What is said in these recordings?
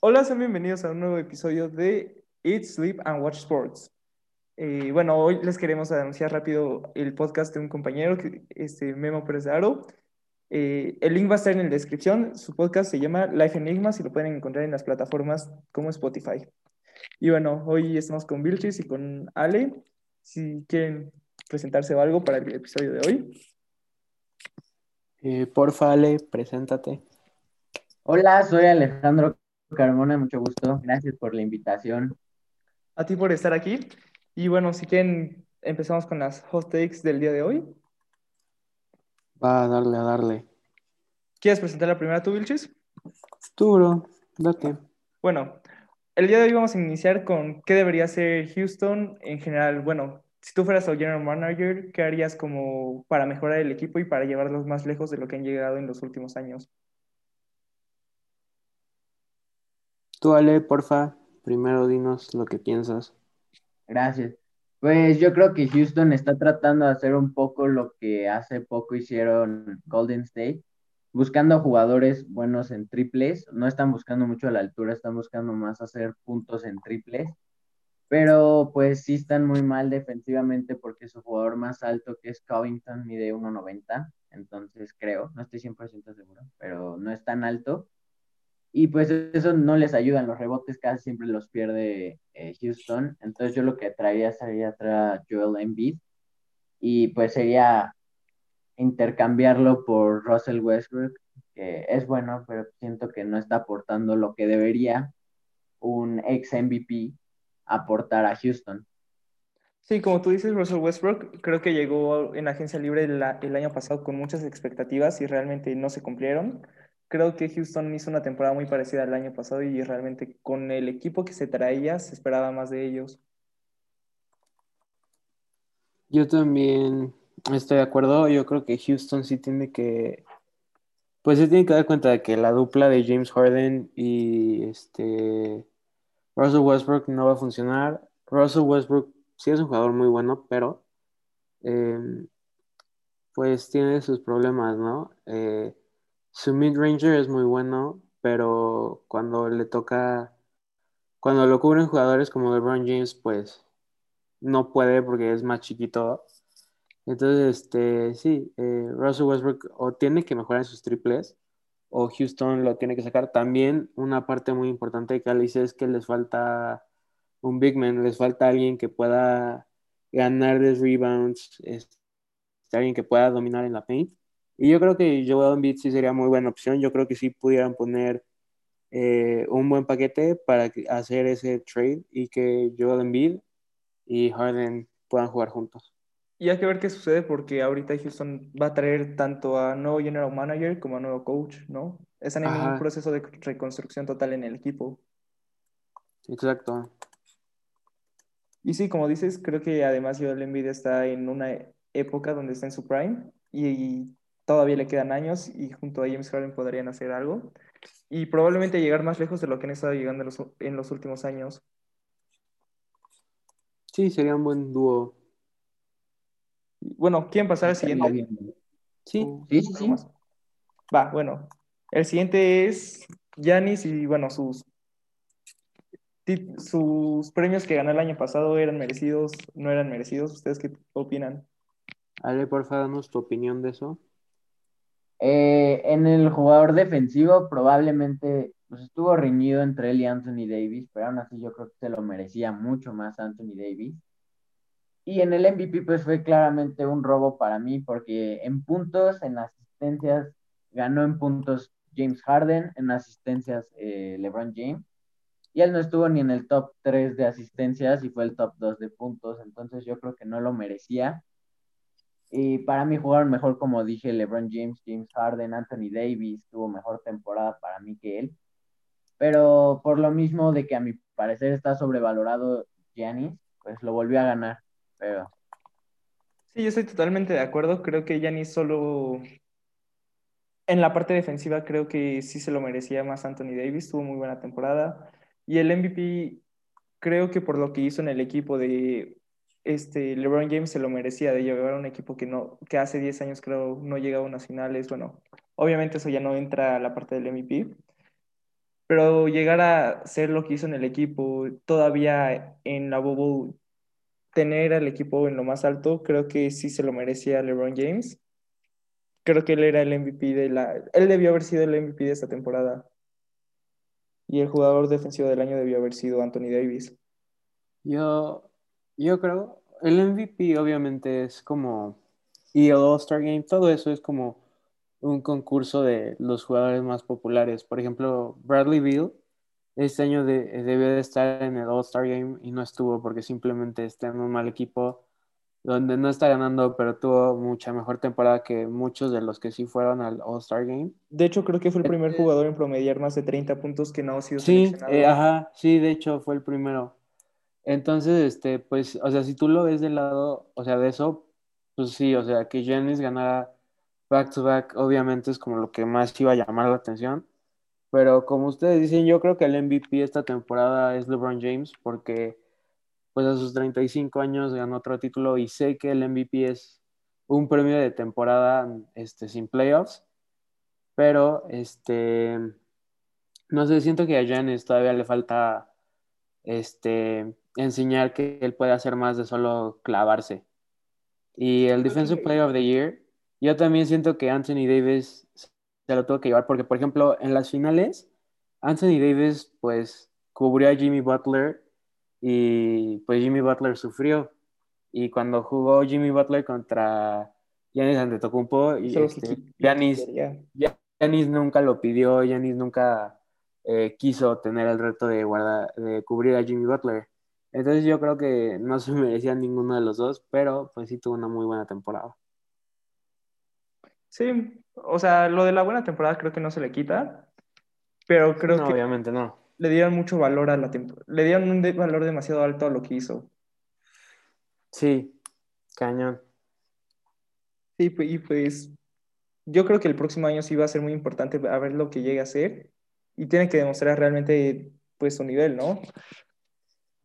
Hola, sean bienvenidos a un nuevo episodio de Eat, Sleep and Watch Sports. Eh, bueno, hoy les queremos anunciar rápido el podcast de un compañero, este, Memo Pérez de Aro. Eh, el link va a estar en la descripción. Su podcast se llama Life Enigmas y lo pueden encontrar en las plataformas como Spotify. Y bueno, hoy estamos con Vilchis y con Ale. Si quieren presentarse o algo para el episodio de hoy. Eh, porfa, Ale, preséntate. Hola, soy Alejandro Carmona, mucho gusto. Gracias por la invitación. A ti por estar aquí. Y bueno, si quieren, empezamos con las hot takes del día de hoy. Va a darle, a darle. ¿Quieres presentar la primera tú, Vilchis? Tú, bro, date. Bueno, el día de hoy vamos a iniciar con qué debería ser Houston en general. Bueno, si tú fueras el general manager, ¿qué harías como para mejorar el equipo y para llevarlos más lejos de lo que han llegado en los últimos años? Tú, Ale, porfa, primero dinos lo que piensas. Gracias. Pues yo creo que Houston está tratando de hacer un poco lo que hace poco hicieron Golden State, buscando jugadores buenos en triples. No están buscando mucho a la altura, están buscando más hacer puntos en triples. Pero pues sí están muy mal defensivamente porque su jugador más alto, que es Covington, mide 1.90. Entonces creo, no estoy 100% seguro, pero no es tan alto y pues eso no les ayuda, los rebotes casi siempre los pierde eh, Houston, entonces yo lo que traería sería traer Joel Embiid y pues sería intercambiarlo por Russell Westbrook, que es bueno, pero siento que no está aportando lo que debería un ex MVP aportar a Houston. Sí, como tú dices, Russell Westbrook creo que llegó en agencia libre el año pasado con muchas expectativas y realmente no se cumplieron creo que Houston hizo una temporada muy parecida al año pasado y realmente con el equipo que se traía se esperaba más de ellos. Yo también estoy de acuerdo. Yo creo que Houston sí tiene que, pues se tiene que dar cuenta de que la dupla de James Harden y este Russell Westbrook no va a funcionar. Russell Westbrook sí es un jugador muy bueno, pero em, pues tiene sus problemas, ¿no? Eh, su mid-ranger es muy bueno, pero cuando le toca, cuando lo cubren jugadores como LeBron James, pues no puede porque es más chiquito. Entonces, este, sí, eh, Russell Westbrook o tiene que mejorar en sus triples o Houston lo tiene que sacar. También una parte muy importante de Calice es que les falta un big man, les falta alguien que pueda ganar de rebounds, este, alguien que pueda dominar en la paint. Y yo creo que Joel Embiid sí sería muy buena opción. Yo creo que sí pudieran poner eh, un buen paquete para hacer ese trade y que Joel Embiid y Harden puedan jugar juntos. Y hay que ver qué sucede porque ahorita Houston va a traer tanto a nuevo general manager como a nuevo coach, ¿no? Están en un proceso de reconstrucción total en el equipo. Exacto. Y sí, como dices, creo que además Joel Embiid está en una época donde está en su prime y todavía le quedan años y junto a James Harden podrían hacer algo y probablemente llegar más lejos de lo que han estado llegando en los, últimos años. Sí, sería un buen dúo. Bueno, ¿quieren pasar al siguiente? Sí, sí, sí. Va, bueno. El siguiente es Yanis y bueno, sus, sus premios que ganó el año pasado eran merecidos, no eran merecidos. ¿Ustedes qué opinan? Ale, por favor, danos tu opinión de eso. Eh, en el jugador defensivo probablemente pues, estuvo reñido entre él y Anthony Davis, pero aún así yo creo que se lo merecía mucho más Anthony Davis. Y en el MVP pues fue claramente un robo para mí porque en puntos, en asistencias, ganó en puntos James Harden, en asistencias eh, LeBron James. Y él no estuvo ni en el top 3 de asistencias y fue el top 2 de puntos, entonces yo creo que no lo merecía. Y para mí jugaron mejor, como dije, LeBron James, James Harden, Anthony Davis, tuvo mejor temporada para mí que él. Pero por lo mismo de que a mi parecer está sobrevalorado Giannis, pues lo volvió a ganar. Pero... Sí, yo estoy totalmente de acuerdo. Creo que Giannis solo... En la parte defensiva creo que sí se lo merecía más Anthony Davis, tuvo muy buena temporada. Y el MVP creo que por lo que hizo en el equipo de este, LeBron James se lo merecía de llevar a un equipo que, no, que hace 10 años creo no llegaba a unas finales. Bueno, obviamente eso ya no entra a la parte del MVP, pero llegar a ser lo que hizo en el equipo, todavía en la bubble, tener al equipo en lo más alto, creo que sí se lo merecía LeBron James. Creo que él era el MVP de la... Él debió haber sido el MVP de esta temporada. Y el jugador defensivo del año debió haber sido Anthony Davis. Yo, yo creo, el MVP obviamente es como, y el All-Star Game, todo eso es como un concurso de los jugadores más populares. Por ejemplo, Bradley Beal este año de, debió de estar en el All-Star Game y no estuvo porque simplemente está en un mal equipo donde no está ganando, pero tuvo mucha mejor temporada que muchos de los que sí fueron al All-Star Game. De hecho, creo que fue el primer jugador en promediar más de 30 puntos que no ha sido Sí, seleccionado. eh, ajá, sí, de hecho fue el primero. Entonces, este, pues, o sea, si tú lo ves del lado, o sea, de eso, pues sí, o sea, que Giannis ganara back to back, obviamente es como lo que más iba a llamar la atención. Pero como ustedes dicen, yo creo que el MVP esta temporada es LeBron James, porque pues a sus 35 años ganó otro título y sé que el MVP es un premio de temporada este, sin playoffs, pero este, no sé, siento que a Giannis todavía le falta este, enseñar que él puede hacer más de solo clavarse. Y el Defensive Player of the Year, yo también siento que Anthony Davis se lo tuvo que llevar, porque por ejemplo, en las finales, Anthony Davis pues cubrió a Jimmy Butler y pues Jimmy Butler sufrió. Y cuando jugó Jimmy Butler contra Giannis Antetokounmpo, y este, Giannis, nunca lo pidió, Giannis nunca eh, quiso tener el reto de, guardar, de cubrir a Jimmy Butler. Entonces yo creo que no se merecía ninguno de los dos, pero pues sí tuvo una muy buena temporada. Sí, o sea, lo de la buena temporada creo que no se le quita, pero creo no, que obviamente no. le dieron mucho valor a la temporada. Le dieron un valor demasiado alto a lo que hizo. Sí, cañón. Sí, y pues yo creo que el próximo año sí va a ser muy importante a ver lo que llegue a hacer y tiene que demostrar realmente pues su nivel, ¿no?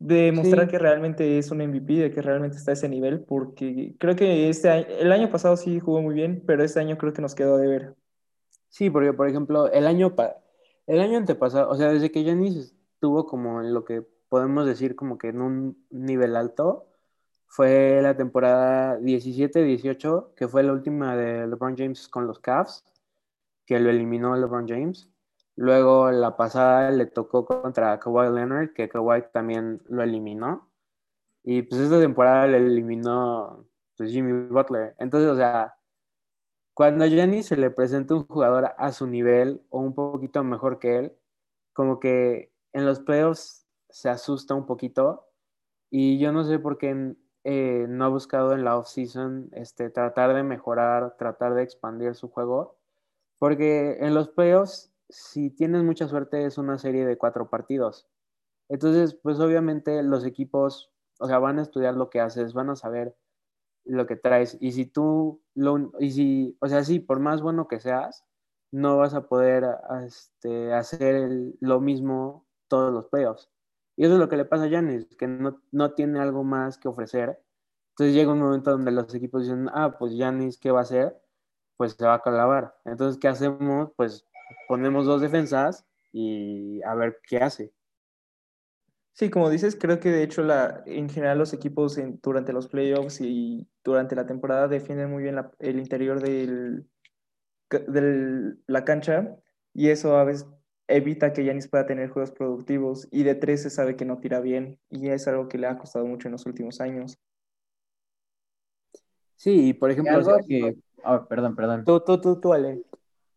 Demostrar Sí. que realmente es un MVP, de que realmente está a ese nivel, porque creo que este año, el año pasado sí jugó muy bien, pero este año creo que nos quedó de ver. Sí, porque por ejemplo, el año, pa- el año antepasado, o sea, desde que Giannis estuvo como en lo que podemos decir como que en un nivel alto, fue la temporada 17-18, que fue la última de LeBron James con los Cavs, que lo eliminó LeBron James. Luego la pasada le tocó contra Kawhi Leonard, que Kawhi también lo eliminó. Y pues esta temporada le eliminó pues, Jimmy Butler. Entonces, o sea, cuando a Giannis se le presenta un jugador a su nivel o un poquito mejor que él, como que en los playoffs se asusta un poquito. Y yo no sé por qué eh, no ha buscado en la offseason este, tratar de mejorar, tratar de expandir su juego. Porque en los playoffs, si tienes mucha suerte, es una serie de cuatro partidos. Entonces, pues obviamente los equipos, o sea, van a estudiar lo que haces, van a saber lo que traes. Y si tú, lo, y si, o sea, sí, por más bueno que seas, no vas a poder este, hacer lo mismo todos los playoffs. Y eso es lo que le pasa a Giannis, que no, no tiene algo más que ofrecer. Entonces llega un momento donde los equipos dicen, ah, pues Giannis, ¿qué va a hacer? Pues se va a clavar. Entonces, ¿qué hacemos? Pues ponemos dos defensas y a ver qué hace. Sí, como dices, creo que de hecho la, en general los equipos en- durante los playoffs y durante la temporada defienden muy bien la- el interior del, de la cancha y eso a veces evita que Yanis pueda tener juegos productivos y de tres se sabe que no tira bien y es algo que le ha costado mucho en los últimos años. Sí, y por ejemplo, algo o sea, que, oh, perdón, perdón. tú, tú, tú, tú, Ale.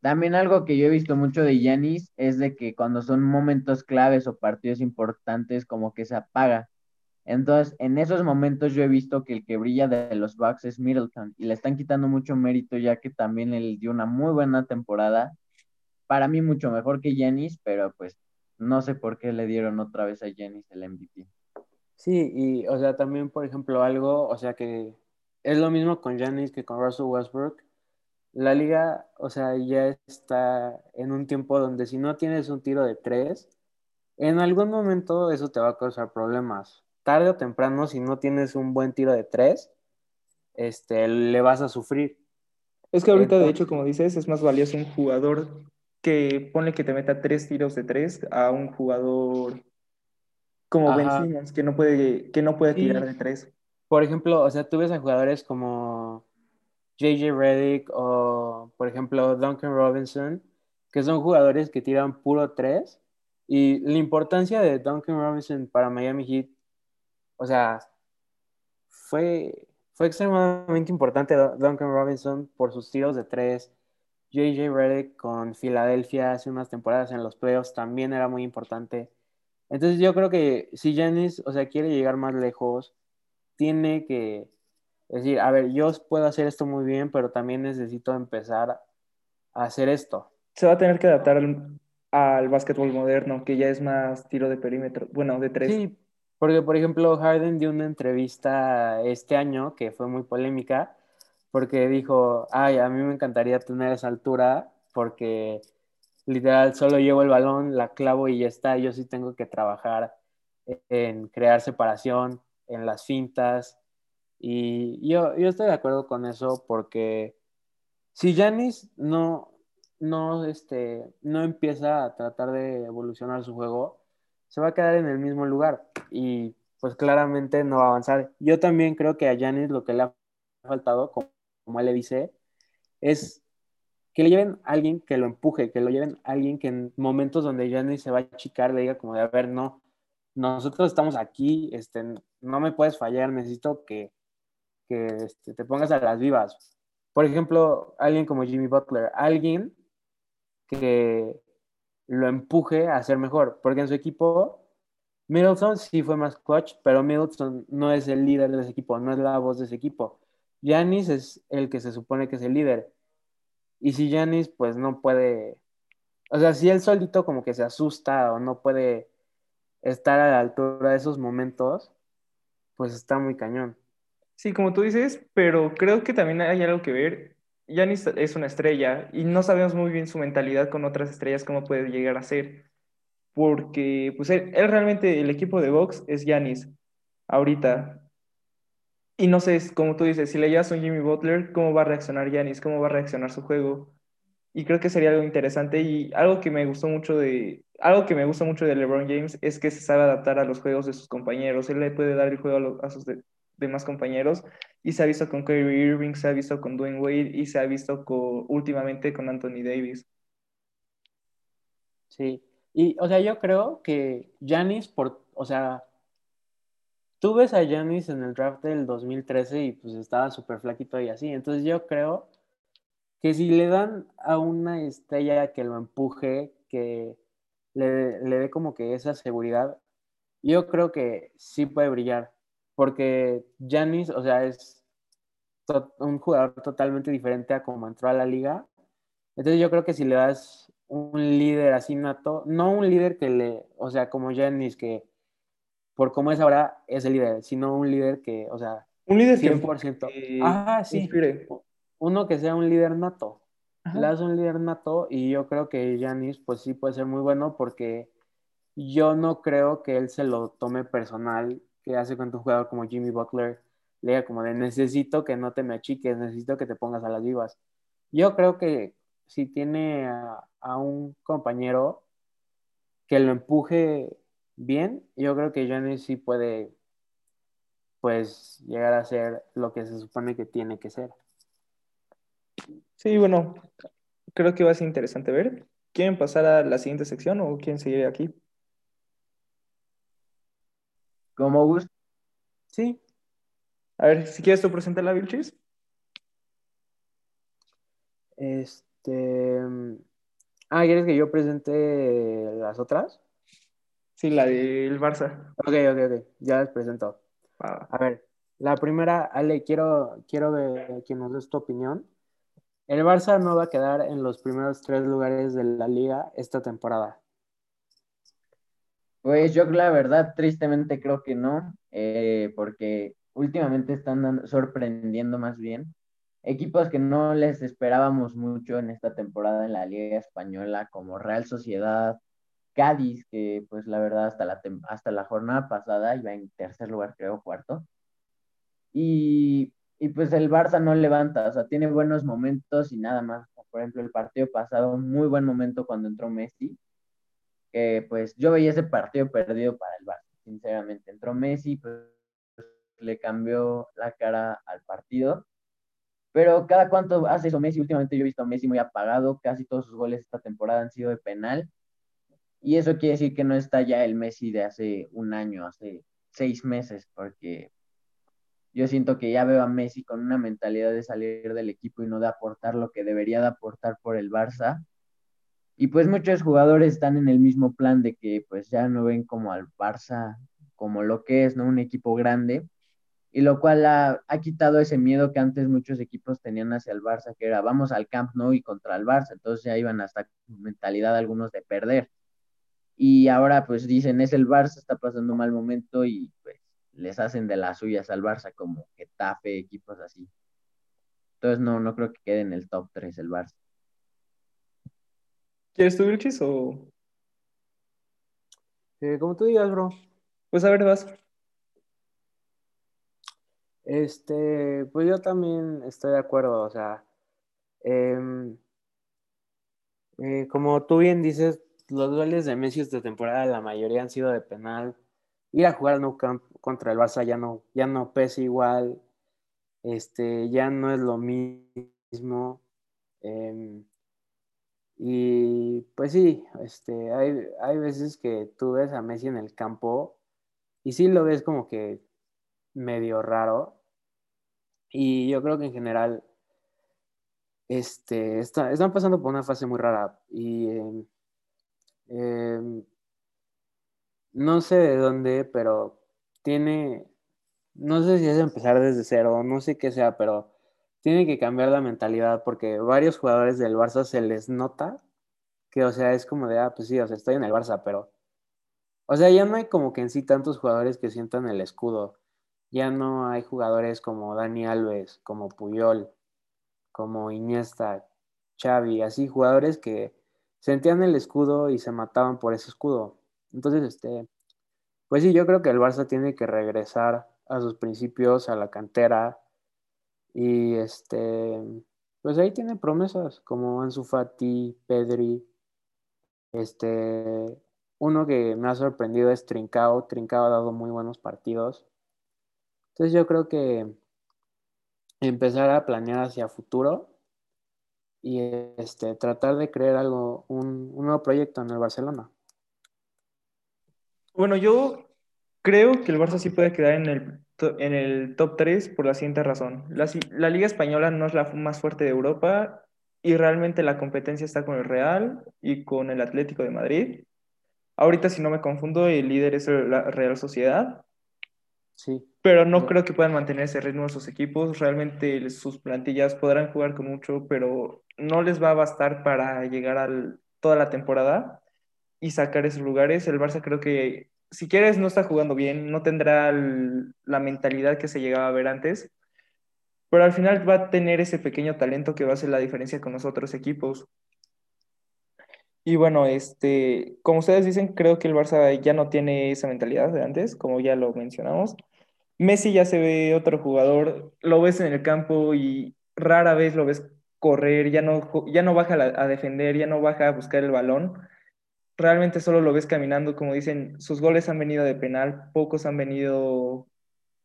También algo que yo he visto mucho de Yanis es de que cuando son momentos claves o partidos importantes, como que se apaga. Entonces, en esos momentos yo he visto que el que brilla de los Bucks es Middleton y le están quitando mucho mérito ya que también él dio una muy buena temporada. Para mí mucho mejor que Yanis, pero pues no sé por qué le dieron otra vez a Yanis el MVP. Sí, y o sea, también, por ejemplo, algo, o sea, que es lo mismo con Giannis que con Russell Westbrook. La liga, o sea, ya está en un tiempo donde si no tienes un tiro de tres, en algún momento eso te va a causar problemas. Tarde o temprano, si no tienes un buen tiro de tres, este, le vas a sufrir. Es que ahorita, de hecho, como dices, es más valioso un jugador que pone que te meta tres tiros de tres a un jugador como Ben Ajá. Simmons, que no puede, que no puede Sí. tirar de tres. Por ejemplo, o sea, tú ves a jugadores como JJ Redick o, por ejemplo, Duncan Robinson, que son jugadores que tiran puro tres. Y la importancia de Duncan Robinson para Miami Heat, o sea, fue, fue extremadamente importante Dun- Duncan Robinson por sus tiros de tres. JJ Redick con Filadelfia hace unas temporadas en los playoffs también era muy importante. Entonces yo creo que si Giannis, o sea, quiere llegar más lejos, tiene que decir, a ver, yo puedo hacer esto muy bien, pero también necesito empezar a hacer esto. Se va a tener que adaptar al, al básquetbol moderno, que ya es más tiro de perímetro, bueno, de tres. Sí, porque por ejemplo Harden dio una entrevista este año que fue muy polémica, porque dijo, ay, a mí me encantaría tener esa altura, porque literal solo llevo el balón, la clavo y ya está, yo sí tengo que trabajar en crear separación, en las fintas, y yo, yo estoy de acuerdo con eso porque si Giannis no, no, este, no empieza a tratar de evolucionar su juego, se va a quedar en el mismo lugar y pues claramente no va a avanzar. Yo también creo que a Giannis lo que le ha faltado, como, como él le dice, es que le lleven a alguien que lo empuje, que lo lleven a alguien que en momentos donde Giannis se va a achicar le diga como de, a ver, no, nosotros estamos aquí, este, no me puedes fallar, necesito que, que este, te pongas a las vivas. Por ejemplo, alguien como Jimmy Butler, alguien que lo empuje a ser mejor, porque en su equipo Middleton sí fue más clutch, pero Middleton no es el líder de ese equipo, no es la voz de ese equipo. Giannis es el que se supone que es el líder. Y si Giannis pues no puede, o sea, si él solito como que se asusta o no puede estar a la altura de esos momentos, pues está muy cañón. Sí, como tú dices, pero creo que también hay algo que ver. Giannis es una estrella y no sabemos muy bien su mentalidad con otras estrellas, cómo puede llegar a ser. Porque, pues, él, realmente, el equipo de box es Giannis, ahorita. Y no sé, como tú dices, si le llevas a un Jimmy Butler, ¿cómo va a reaccionar Giannis? ¿Cómo va a reaccionar su juego? Y creo que sería algo interesante y algo que me gustó mucho de, algo que me gusta mucho de LeBron James es que se sabe adaptar a los juegos de sus compañeros. Él le puede dar el juego a, sus demás compañeros y se ha visto con Kyrie Irving, se ha visto con Dwayne Wade y se ha visto últimamente con Anthony Davis. Sí. Y, o sea, yo creo que Giannis, por, o sea, tú ves a Giannis en el draft del 2013 y pues estaba súper flaquito y así. Entonces yo creo que si le dan a una estrella que lo empuje, que le, le dé como que esa seguridad, yo creo que sí puede brillar. Porque Giannis, o sea, es un jugador totalmente diferente a como entró a la liga. Entonces yo creo que si le das un líder así nato, no un líder que le, o sea, como Giannis, que por cómo es ahora es el líder, sino un líder que, o sea, Un líder que, 100%. que Ajá, sí. inspire. Uno que sea un líder nato. Ajá. Le das un líder nato y yo creo que Giannis pues sí puede ser muy bueno porque yo no creo que él se lo tome personal, que hace con un jugador como Jimmy Butler le diga como de necesito que no te me achiques, necesito que te pongas a las vivas. Yo creo que si tiene a, a un compañero que lo empuje bien, yo creo que Giannis sí puede pues llegar a ser lo que se supone que tiene que ser. Sí, bueno, creo que va a ser interesante ver. ¿Quieren pasar a la siguiente sección o quieren seguir aquí? Como gusto. Sí, A ver, si quieres tú presenta la Vilchis. Este. Ah, ¿quieres que yo presente las otras? Sí, la del Barça. Ok, ok, ok. Ya las presento. Ah, A ver, la primera, Ale, quiero, quiero ver que nos des tu opinión. El Barça no va a quedar en los primeros tres lugares de la liga esta temporada. Pues yo la verdad, tristemente creo que no, eh, porque últimamente están sorprendiendo más bien. Equipos que no les esperábamos mucho en esta temporada en la Liga Española, como Real Sociedad, Cádiz, que pues la verdad hasta la, hasta la jornada pasada iba en tercer lugar, creo, cuarto. Y, y pues el Barça no levanta, o sea, tiene buenos momentos y nada más. por ejemplo, el partido pasado, muy buen momento cuando entró Messi, pues yo veía ese partido perdido para el Barça, sinceramente. Entró Messi, pues le cambió la cara al partido. Pero cada cuánto hace eso Messi, últimamente yo he visto a Messi muy apagado, casi todos sus goles esta temporada han sido de penal. Y eso quiere decir que no está ya el Messi de hace un año, hace seis meses, porque yo siento que ya veo a Messi con una mentalidad de salir del equipo y no de aportar lo que debería de aportar por el Barça. Y pues muchos jugadores están en el mismo plan de que pues ya no ven como al Barça como lo que es, ¿no? Un equipo grande. Y lo cual ha, ha quitado ese miedo que antes muchos equipos tenían hacia el Barça, que era vamos al Camp Nou y contra el Barça. Entonces ya iban hasta mentalidad algunos de perder. Y ahora pues dicen es el Barça, está pasando un mal momento y pues les hacen de las suyas al Barça, como Getafe, equipos así. Entonces no, no creo que quede en el top 3 el Barça. ¿Quieres tu Vilchis o...? Eh, como tú digas, bro. Pues a ver, vas. Este, pues yo también estoy de acuerdo, o sea, em, eh, como tú bien dices, los goles de Messi esta temporada, la mayoría han sido de penal. Ir a jugar Nou Camp contra el Barça ya no, ya no pesa igual, este, ya no es lo mismo. em, y pues sí, este, hay, hay veces que tú ves a Messi en el campo y sí lo ves como que medio raro. Y yo creo que en general este, está- están pasando por una fase muy rara. Y em, em, no sé de dónde, pero tiene, no sé si es empezar desde cero, no sé qué sea, pero tiene que cambiar la mentalidad porque varios jugadores del Barça se les nota que, o sea, es como de, ah, pues sí, o sea, estoy en el Barça, pero, o sea, ya no hay como que en sí tantos jugadores que sientan el escudo. Ya no hay jugadores como Dani Alves, como Puyol, como Iniesta, Xavi, así jugadores que sentían el escudo y se mataban por ese escudo. Entonces, este, pues sí, yo creo que el Barça tiene que regresar a sus principios, a la cantera y este, pues ahí tiene promesas como Ansu Fati, Pedri, este, uno que me ha sorprendido es Trincao, Trincao ha dado muy buenos partidos. Entonces yo creo que empezar a planear hacia futuro y este, tratar de crear algo, un, un nuevo proyecto en el Barcelona. Bueno, yo creo que el Barça sí puede quedar en el, en el top 3 por la siguiente razón. La, la Liga Española no es la más fuerte de Europa y realmente la competencia está con el Real y con el Atlético de Madrid. Ahorita, si no me confundo, el líder es la Real Sociedad, Sí, pero no Sí. creo que puedan mantener ese ritmo esos equipos. Realmente sus plantillas podrán jugar con mucho, pero no les va a bastar para llegar a toda la temporada y sacar esos lugares. El Barça creo que, si quieres, no está jugando bien, no tendrá la mentalidad que se llegaba a ver antes, pero al final va a tener ese pequeño talento que va a hacer la diferencia con los otros equipos. Y bueno, este, como ustedes dicen, creo que el Barça ya no tiene esa mentalidad de antes, como ya lo mencionamos. Messi ya se ve otro jugador, lo ves en el campo y rara vez lo ves correr, ya no, ya no baja a defender, ya no baja a buscar el balón. Realmente solo lo ves caminando, como dicen, sus goles han venido de penal, pocos han venido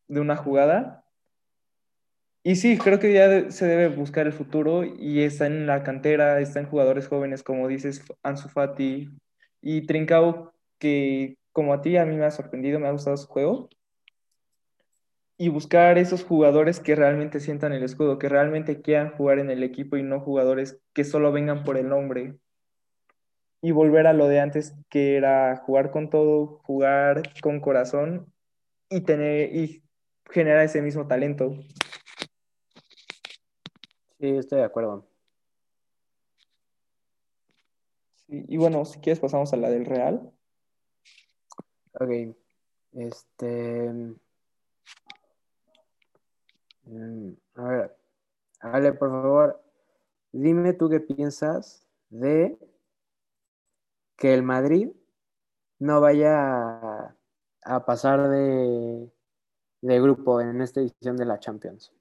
de una jugada. Y sí, creo que ya se debe buscar el futuro y está en la cantera, está en jugadores jóvenes, como dices, Ansu Fati y Trincao, que como a ti, a mí me ha sorprendido, me ha gustado su juego. Y buscar esos jugadores que realmente sientan el escudo, que realmente quieran jugar en el equipo y no jugadores que solo vengan por el nombre. Y volver a lo de antes, que era jugar con todo, jugar con corazón y tener y generar ese mismo talento. sí, estoy de acuerdo. Sí, y bueno, si quieres pasamos a la del Real. Ok, este, mm, a ver, Ale, por favor, dime tú qué piensas de que el Madrid no vaya a, pasar de, de grupo en esta edición de la Champions.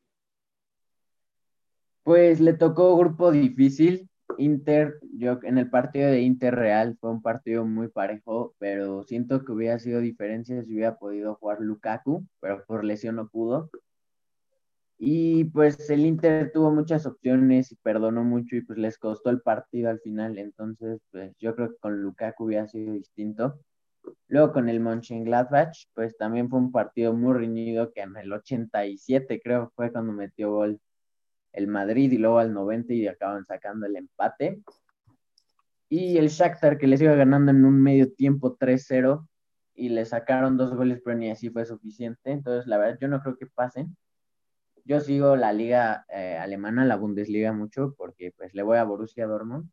Pues le tocó grupo difícil, Inter, yo en el partido de Inter Real fue un partido muy parejo, pero siento que hubiera sido diferencia si hubiera podido jugar Lukaku, pero por lesión no pudo. Y pues el Inter tuvo muchas opciones y perdonó mucho y pues les costó el partido al final. Entonces, pues yo creo que con Lukaku hubiera sido distinto. Luego con el Mönchengladbach, pues también fue un partido muy reñido que en el 87 creo fue cuando metió gol el Madrid y luego al 90 y acaban sacando el empate. Y el Shakhtar que les iba ganando en un medio tiempo 3-0 y le sacaron dos goles, pero ni así fue suficiente. Entonces, la verdad, yo no creo que pasen. Yo sigo la liga eh, alemana, la Bundesliga mucho, porque pues le voy a Borussia Dortmund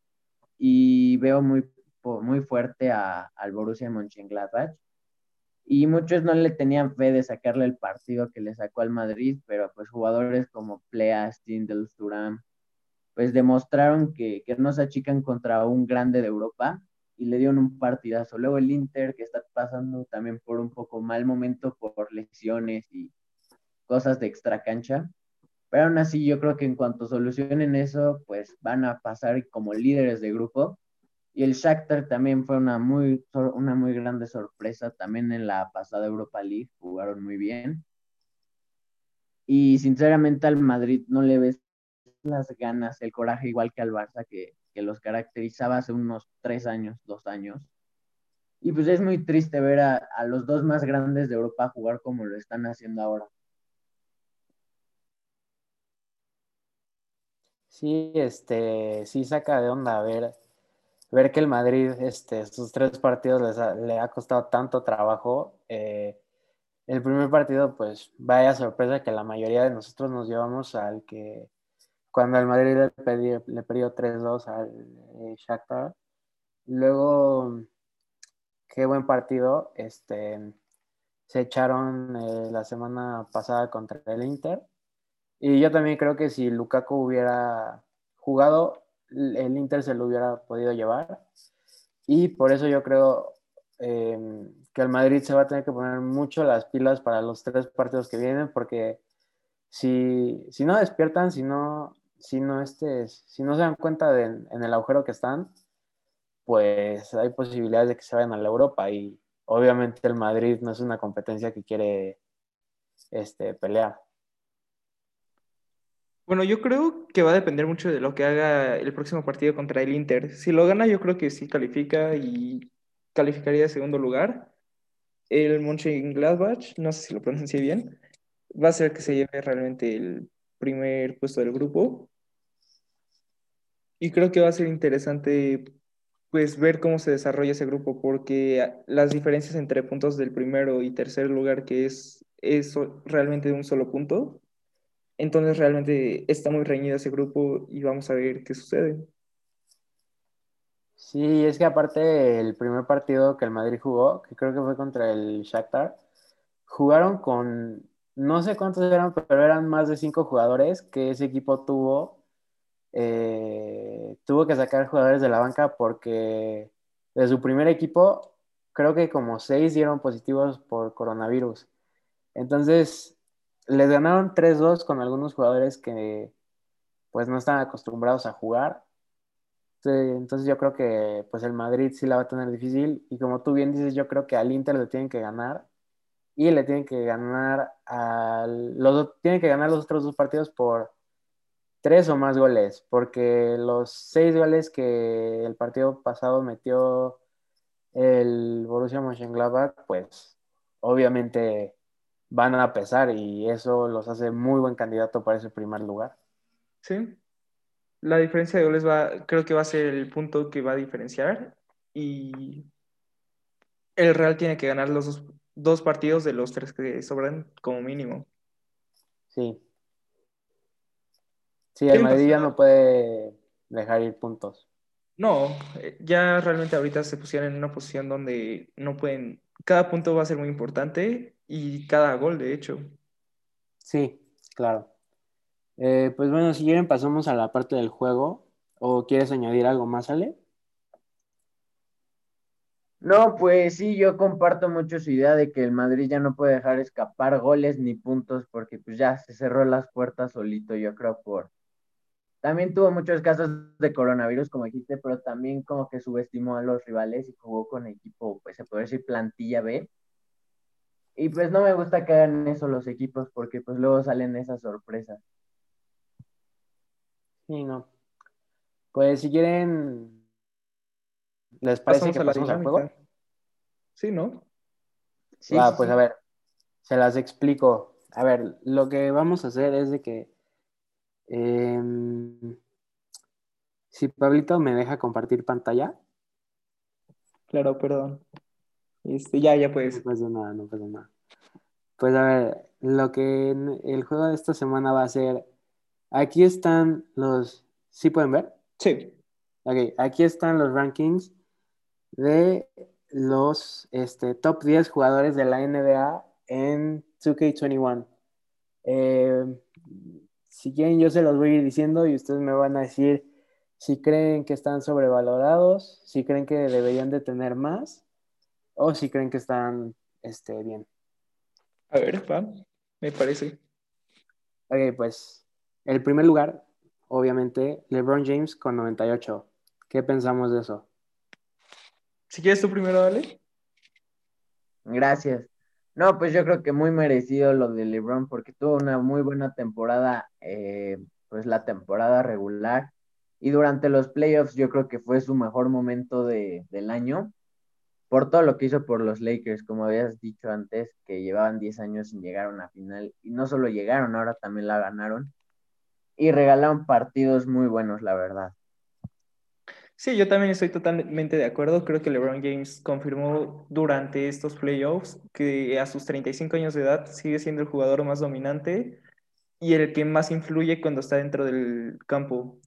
y veo muy, muy fuerte a, al Borussia Mönchengladbach y muchos no le tenían fe de sacarle el partido que le sacó al Madrid, pero pues jugadores como Plea, Stindl, Thuram, pues demostraron que, que no se achican contra un grande de Europa y le dieron un partidazo. Luego el Inter, que está pasando también por un poco mal momento por lesiones y cosas de extra cancha, pero aún así yo creo que en cuanto solucionen eso, pues van a pasar como líderes de grupo y el Shakhtar también fue una muy, una muy grande sorpresa. También en la pasada Europa League jugaron muy bien. Y sinceramente al Madrid no le ves las ganas, el coraje igual que al Barça que, que los caracterizaba hace unos tres años, dos años. Y pues es muy triste ver a, a, los dos más grandes de Europa jugar como lo están haciendo ahora. Sí, este, sí saca de onda ver ver que el Madrid, este, sus tres partidos les ha, le ha costado tanto trabajo. Eh, el primer partido, pues vaya sorpresa que la mayoría de nosotros nos llevamos al que cuando el Madrid le perdió, le perdió 3-2 al eh, Shakhtar. Luego, qué buen partido. Este, se echaron eh, la semana pasada contra el Inter. Y yo también creo que si Lukaku hubiera jugado, el Inter se lo hubiera podido llevar. Y por eso yo creo eh, que el Madrid se va a tener que poner mucho las pilas para los tres partidos que vienen, porque si, si no despiertan, si no, si no, este, si no se dan cuenta de, en el agujero que están, pues hay posibilidades de que se vayan a la Europa. Y obviamente el Madrid no es una competencia que quiere este, pelear. Bueno, yo creo que va a depender mucho de lo que haga el próximo partido contra el Inter. Si lo gana, yo creo que sí califica y calificaría de segundo lugar. El Mönchengladbach, no sé si lo pronuncié bien, va a ser que se lleve realmente el primer puesto del grupo. Y creo que va a ser interesante pues ver cómo se desarrolla ese grupo, porque las diferencias entre puntos del primero y tercer lugar, que es, es realmente de un solo punto, entonces realmente está muy reñido ese grupo y vamos a ver qué sucede. Sí, es que aparte el primer partido que el Madrid jugó, que creo que fue contra el Shakhtar, jugaron con, no sé cuántos eran, pero eran más de cinco jugadores que ese equipo tuvo, eh, tuvo que sacar jugadores de la banca porque de su primer equipo, creo que como seis dieron positivos por coronavirus. Entonces, les ganaron 3-2 con algunos jugadores que pues no están acostumbrados a jugar. Entonces yo creo que pues el Madrid sí la va a tener difícil. Y como tú bien dices, yo creo que al Inter le tienen que ganar. Y le tienen que ganar al los tienen que ganar los otros dos partidos por tres o más goles, porque los seis goles que el partido pasado metió el Borussia Mönchengladbach, pues obviamente van a pesar y eso los hace muy buen candidato para ese primer lugar. Sí, la diferencia de goles va, creo que va a ser el punto que va a diferenciar y el Real tiene que ganar los dos, dos partidos de los tres que sobran como mínimo. Sí. Sí, el Madrid ya no puede dejar ir puntos. No, eh, ya realmente ahorita se pusieron en una posición donde no pueden, cada punto va a ser muy importante y cada gol, de hecho. Sí, claro. Eh, pues bueno, si quieren pasamos a la parte del juego. ¿O quieres añadir algo más, Ale? No, pues sí, yo comparto mucho su idea de que el Madrid ya no puede dejar escapar goles ni puntos porque pues ya se cerró las puertas solito, yo creo, por, también tuvo muchos casos de coronavirus, como dijiste, pero también como que subestimó a los rivales y jugó con equipo, pues se puede decir plantilla B. Y pues no me gusta que hagan eso los equipos porque pues luego salen esas sorpresas. Sí, no. Pues si quieren, ¿les parece que pasemos al juego? Sí, ¿no? Sí, ah, pues a ver, se las explico. A ver, lo que vamos a hacer es de que Em, si Pablito me deja compartir pantalla. Claro, perdón. Este, ya, ya puedes. No pasa nada, no pasa nada. Pues a ver, lo que el juego de esta semana va a ser. Aquí están los. ¿Sí pueden ver? Sí. Ok, aquí están los rankings de los este, top 10 jugadores de la NBA en 2K21. Eh, si quieren, yo se los voy a ir diciendo y ustedes me van a decir si creen que están sobrevalorados, si creen que deberían de tener más o si creen que están este, bien. A ver, va, me parece. Ok, pues el primer lugar, obviamente, LeBron James con 98. ¿Qué pensamos de eso? Si quieres tú primero, dale. Gracias. No, pues yo creo que muy merecido lo de LeBron porque tuvo una muy buena temporada, eh, pues la temporada regular. Y durante los playoffs yo creo que fue su mejor momento de, del año por todo lo que hizo por los Lakers, como habías dicho antes, que llevaban 10 años sin llegar a una final. Y no solo llegaron, ahora también la ganaron. Y regalaron partidos muy buenos, la verdad. Sí, yo también estoy totalmente de acuerdo. Creo que LeBron James confirmó durante estos playoffs que a sus 35 años de edad sigue siendo el jugador más dominante y el que más influye cuando está dentro del campo.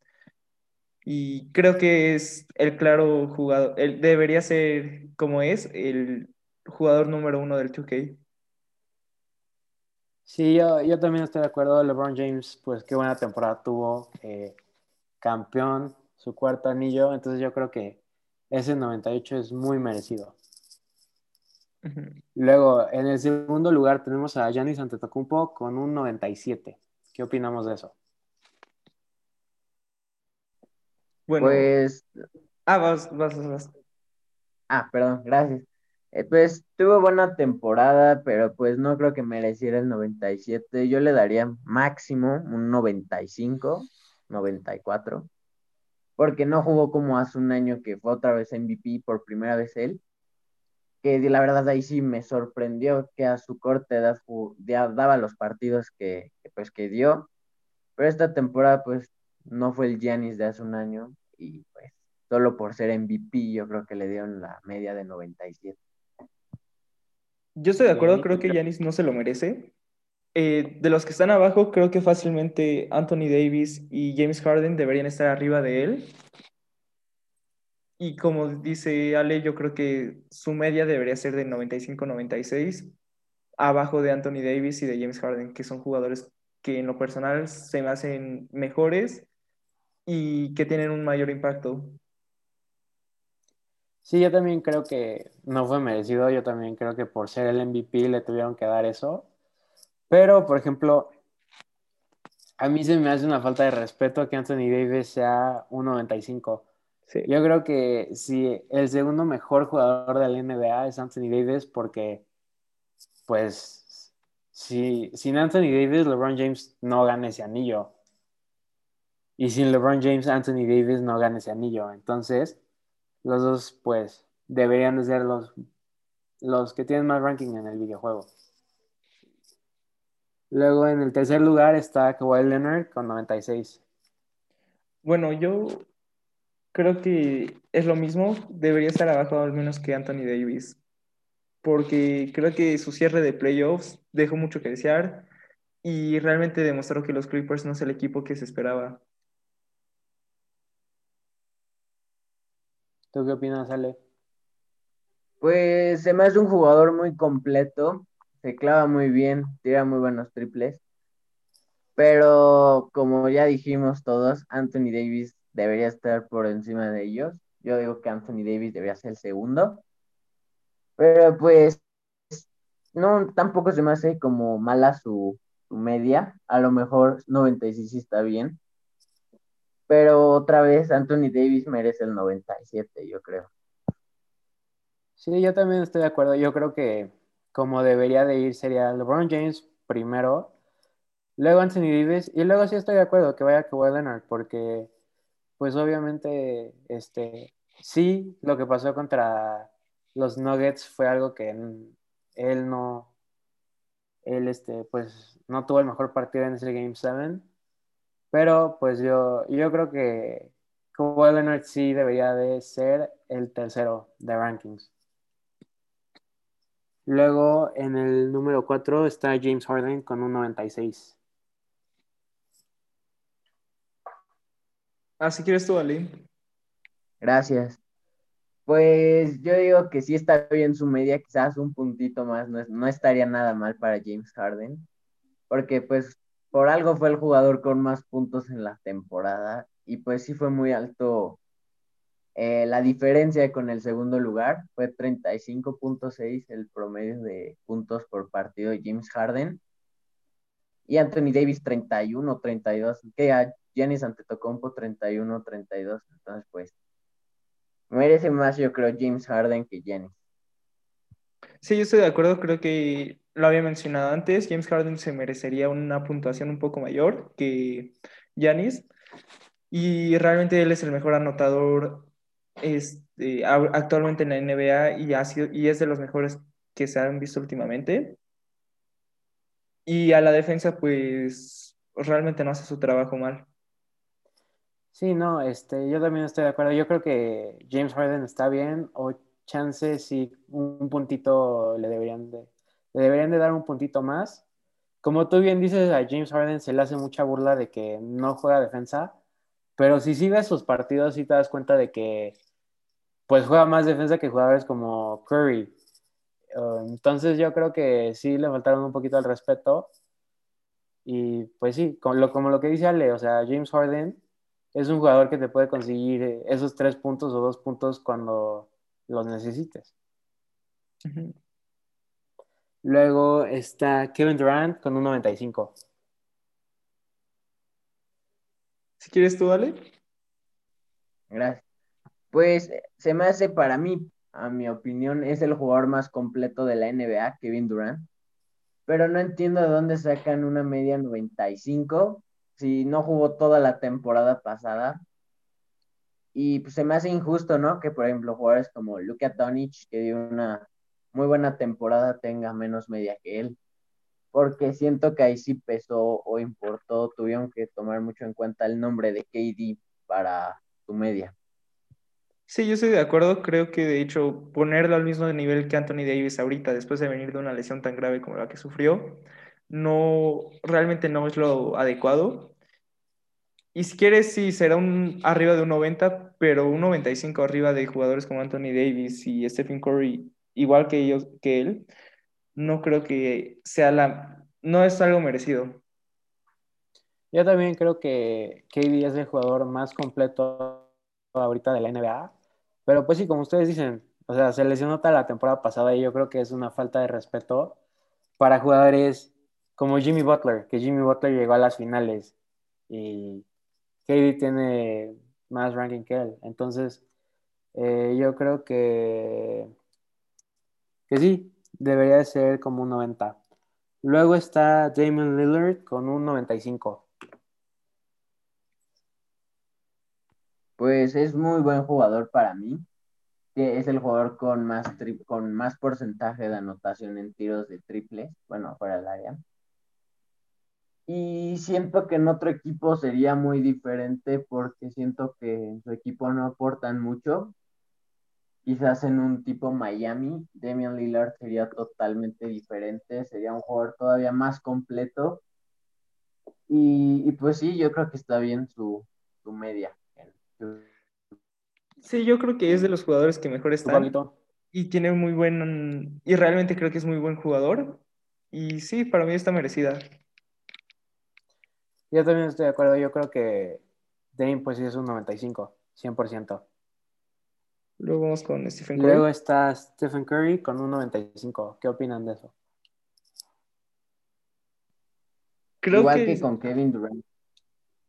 Y creo que es el claro jugador, él debería ser como es el jugador número uno del 2K. Sí, yo, yo también estoy de acuerdo. LeBron James, pues qué buena temporada tuvo. Eh, campeón su cuarto anillo, entonces yo creo que ese 98 es muy merecido. Luego, en el segundo lugar tenemos a Giannis Antetokounmpo con un 97. ¿Qué opinamos de eso? Bueno, pues... Ah, vas, vas, vas. Ah, perdón, gracias. Eh, pues tuvo buena temporada, pero pues no creo que mereciera el 97. Yo le daría máximo un 95, 94 porque no jugó como hace un año que fue otra vez MVP por primera vez él, que la verdad ahí sí me sorprendió que a su corta edad daba los partidos que, pues que dio, pero esta temporada pues no fue el Giannis de hace un año y pues solo por ser MVP yo creo que le dieron la media de 97. Yo estoy de acuerdo, creo que Giannis no se lo merece. Eh, de los que están abajo, creo que fácilmente Anthony Davis y James Harden deberían estar arriba de él. Y como dice Ale, yo creo que su media debería ser de 95-96, abajo de Anthony Davis y de James Harden, que son jugadores que en lo personal se me hacen mejores y que tienen un mayor impacto. Sí, yo también creo que no fue merecido, yo también creo que por ser el MVP le tuvieron que dar eso. Pero, por ejemplo, a mí se me hace una falta de respeto que Anthony Davis sea un 95. Yo creo que si el segundo mejor jugador de la NBA es Anthony Davis porque, pues, si, sin Anthony Davis, LeBron James no gana ese anillo. Y sin LeBron James, Anthony Davis no gana ese anillo. Entonces, los dos, pues, deberían de ser los, los que tienen más ranking en el videojuego. Luego en el tercer lugar está Kawhi Leonard con 96. Bueno, yo creo que es lo mismo. Debería estar abajo al menos que Anthony Davis. Porque creo que su cierre de playoffs dejó mucho que desear y realmente demostró que los Clippers no es el equipo que se esperaba. ¿Tú qué opinas, Ale? Pues se me hace un jugador muy completo se clava muy bien, tira muy buenos triples. Pero como ya dijimos todos, Anthony Davis debería estar por encima de ellos. Yo digo que Anthony Davis debería ser el segundo. Pero pues no, tampoco se me hace como mala su, su media. A lo mejor 96 está bien. Pero otra vez Anthony Davis merece el 97, yo creo. Sí, yo también estoy de acuerdo. Yo creo que como debería de ir sería LeBron James primero, luego Anthony Davis y luego sí estoy de acuerdo que vaya Kawhi Leonard porque pues obviamente este sí lo que pasó contra los Nuggets fue algo que él no él este pues no tuvo el mejor partido en ese Game 7, pero pues yo yo creo que Kawhi Leonard sí debería de ser el tercero de rankings. Luego en el número 4 está James Harden con un 96. Ah, si quieres tú, Ali. Gracias. Pues yo digo que sí está bien su media, quizás un puntito más, no, no estaría nada mal para James Harden, porque pues por algo fue el jugador con más puntos en la temporada y pues sí fue muy alto eh, la diferencia con el segundo lugar fue 35.6 el promedio de puntos por partido de James Harden. Y Anthony Davis 31, 32. Que a Giannis Antetokounmpo 31, 32. Entonces, pues, merece más, yo creo, James Harden que Giannis. Sí, yo estoy de acuerdo. Creo que lo había mencionado antes. James Harden se merecería una puntuación un poco mayor que Giannis. Y realmente él es el mejor anotador este, actualmente en la NBA y, ha sido, y es de los mejores que se han visto últimamente. Y a la defensa, pues realmente no hace su trabajo mal. Sí, no, este, yo también estoy de acuerdo. Yo creo que James Harden está bien, o chances si un puntito le deberían de, le deberían de dar un puntito más. Como tú bien dices, a James Harden se le hace mucha burla de que no juega defensa, pero si sí ves sus partidos, sí te das cuenta de que pues juega más defensa que jugadores como Curry. Uh, entonces yo creo que sí le faltaron un poquito al respeto. Y pues sí, como lo, como lo que dice Ale, o sea, James Harden es un jugador que te puede conseguir esos tres puntos o dos puntos cuando los necesites. Luego está Kevin Durant con un 95. Si quieres tú, Ale. Gracias. Pues se me hace para mí, a mi opinión, es el jugador más completo de la NBA, Kevin Durant. Pero no entiendo de dónde sacan una media 95 si no jugó toda la temporada pasada. Y pues se me hace injusto, ¿no? Que por ejemplo jugadores como Luka Doncic, que dio una muy buena temporada, tenga menos media que él. Porque siento que ahí sí pesó o importó, tuvieron que tomar mucho en cuenta el nombre de KD para tu media. Sí, yo estoy de acuerdo. Creo que de hecho ponerlo al mismo nivel que Anthony Davis ahorita, después de venir de una lesión tan grave como la que sufrió, no, realmente no es lo adecuado. Y si quieres, sí, será un arriba de un 90, pero un 95 arriba de jugadores como Anthony Davis y Stephen Curry, igual que ellos, que él, no creo que sea la, no es algo merecido. Yo también creo que KD es el jugador más completo ahorita de la NBA pero pues sí, como ustedes dicen, o sea, se lesionó toda la temporada pasada y yo creo que es una falta de respeto para jugadores como Jimmy Butler, que Jimmy Butler llegó a las finales y KD tiene más ranking que él. Entonces, eh, yo creo que, que sí, debería ser como un 90. Luego está Damon Lillard con un 95. Pues es muy buen jugador para mí. Es el jugador con más, con más porcentaje de anotación en tiros de triple, bueno, fuera del área. Y siento que en otro equipo sería muy diferente porque siento que en su equipo no aportan mucho. Quizás en un tipo Miami, Damian Lillard sería totalmente diferente, sería un jugador todavía más completo. Y, pues sí, yo creo que está bien su, su media. Sí, yo creo que es de los jugadores que mejor están. Y tiene muy buen. Y realmente creo que es muy buen jugador. Y sí, para mí está merecida. Yo también estoy de acuerdo. Yo creo que Dame, pues sí es un 95, 100%. Luego vamos con Stephen Curry. Luego está Stephen Curry con un 95. ¿Qué opinan de eso? Igual que con Kevin Durant.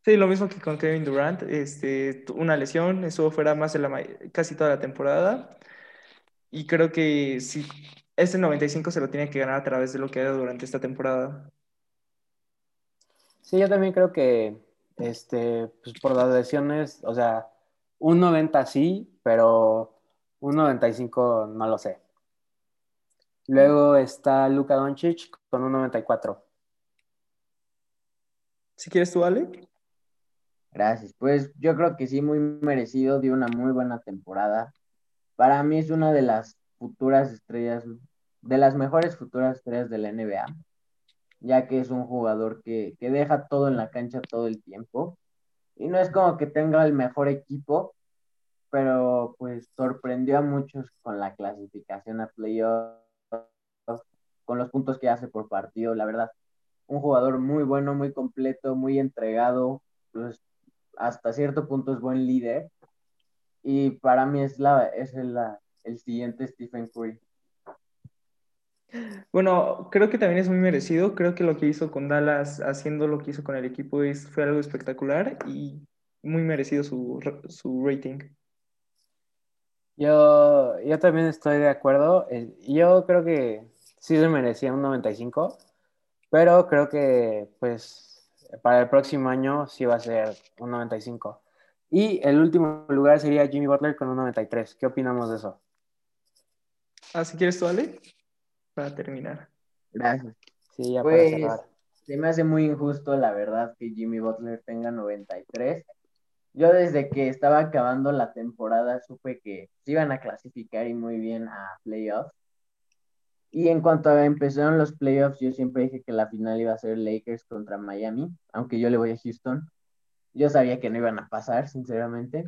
Sí, lo mismo que con Kevin Durant, este, una lesión, estuvo fuera más de la, casi toda la temporada. Y creo que sí, este 95 se lo tiene que ganar a través de lo que ha dado durante esta temporada. Sí, yo también creo que este, pues por las lesiones, o sea, un 90 sí, pero un 95 no lo sé. Luego está Luka Doncic con un 94. Si quieres tú, Ale. Gracias. Pues yo creo que sí, muy merecido, dio una muy buena temporada. Para mí es una de las futuras estrellas, de las mejores futuras estrellas de la NBA, ya que es un jugador que, que deja todo en la cancha todo el tiempo. Y no es como que tenga el mejor equipo, pero pues sorprendió a muchos con la clasificación a playoffs, con los puntos que hace por partido, la verdad. Un jugador muy bueno, muy completo, muy entregado, pues hasta cierto punto es buen líder. Y para mí es, la, es el, el siguiente Stephen Curry. Bueno, creo que también es muy merecido. Creo que lo que hizo con Dallas, haciendo lo que hizo con el equipo, es, fue algo espectacular y muy merecido su, su rating. Yo, yo también estoy de acuerdo. Eh, Yo creo que sí se merecía un 95, pero creo que pues para el próximo año sí va a ser un 95. Y el último lugar sería Jimmy Butler con un 93. ¿Qué opinamos de eso? Ah, si quieres tú, Ale, para terminar. Gracias. Sí, ya para Pues cerrar. se me hace muy injusto, la verdad, que Jimmy Butler tenga 93. Yo desde que estaba acabando la temporada supe que se iban a clasificar y muy bien a playoffs. Y en cuanto a empezaron los playoffs, yo siempre dije que la final iba a ser Lakers contra Miami, aunque yo le voy a Houston. Yo sabía que no iban a pasar, sinceramente.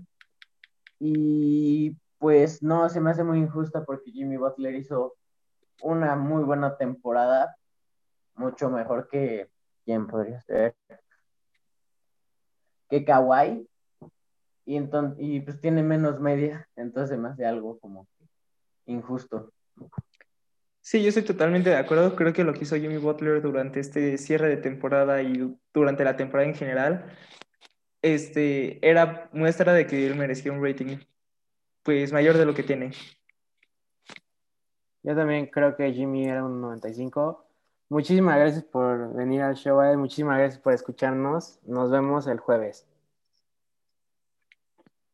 Y pues no, se me hace muy injusta porque Jimmy Butler hizo una muy buena temporada, mucho mejor que, ¿quién podría ser? Que Kawhi. Y, entonces, y pues tiene menos media, entonces me hace algo como injusto. Sí, yo estoy totalmente de acuerdo. Creo que lo que hizo Jimmy Butler durante este cierre de temporada y durante la temporada en general, este, era muestra de que él merecía un rating pues mayor de lo que tiene. Yo también creo que Jimmy era un 95. Muchísimas gracias por venir al show. Muchísimas gracias por escucharnos. Nos vemos el jueves.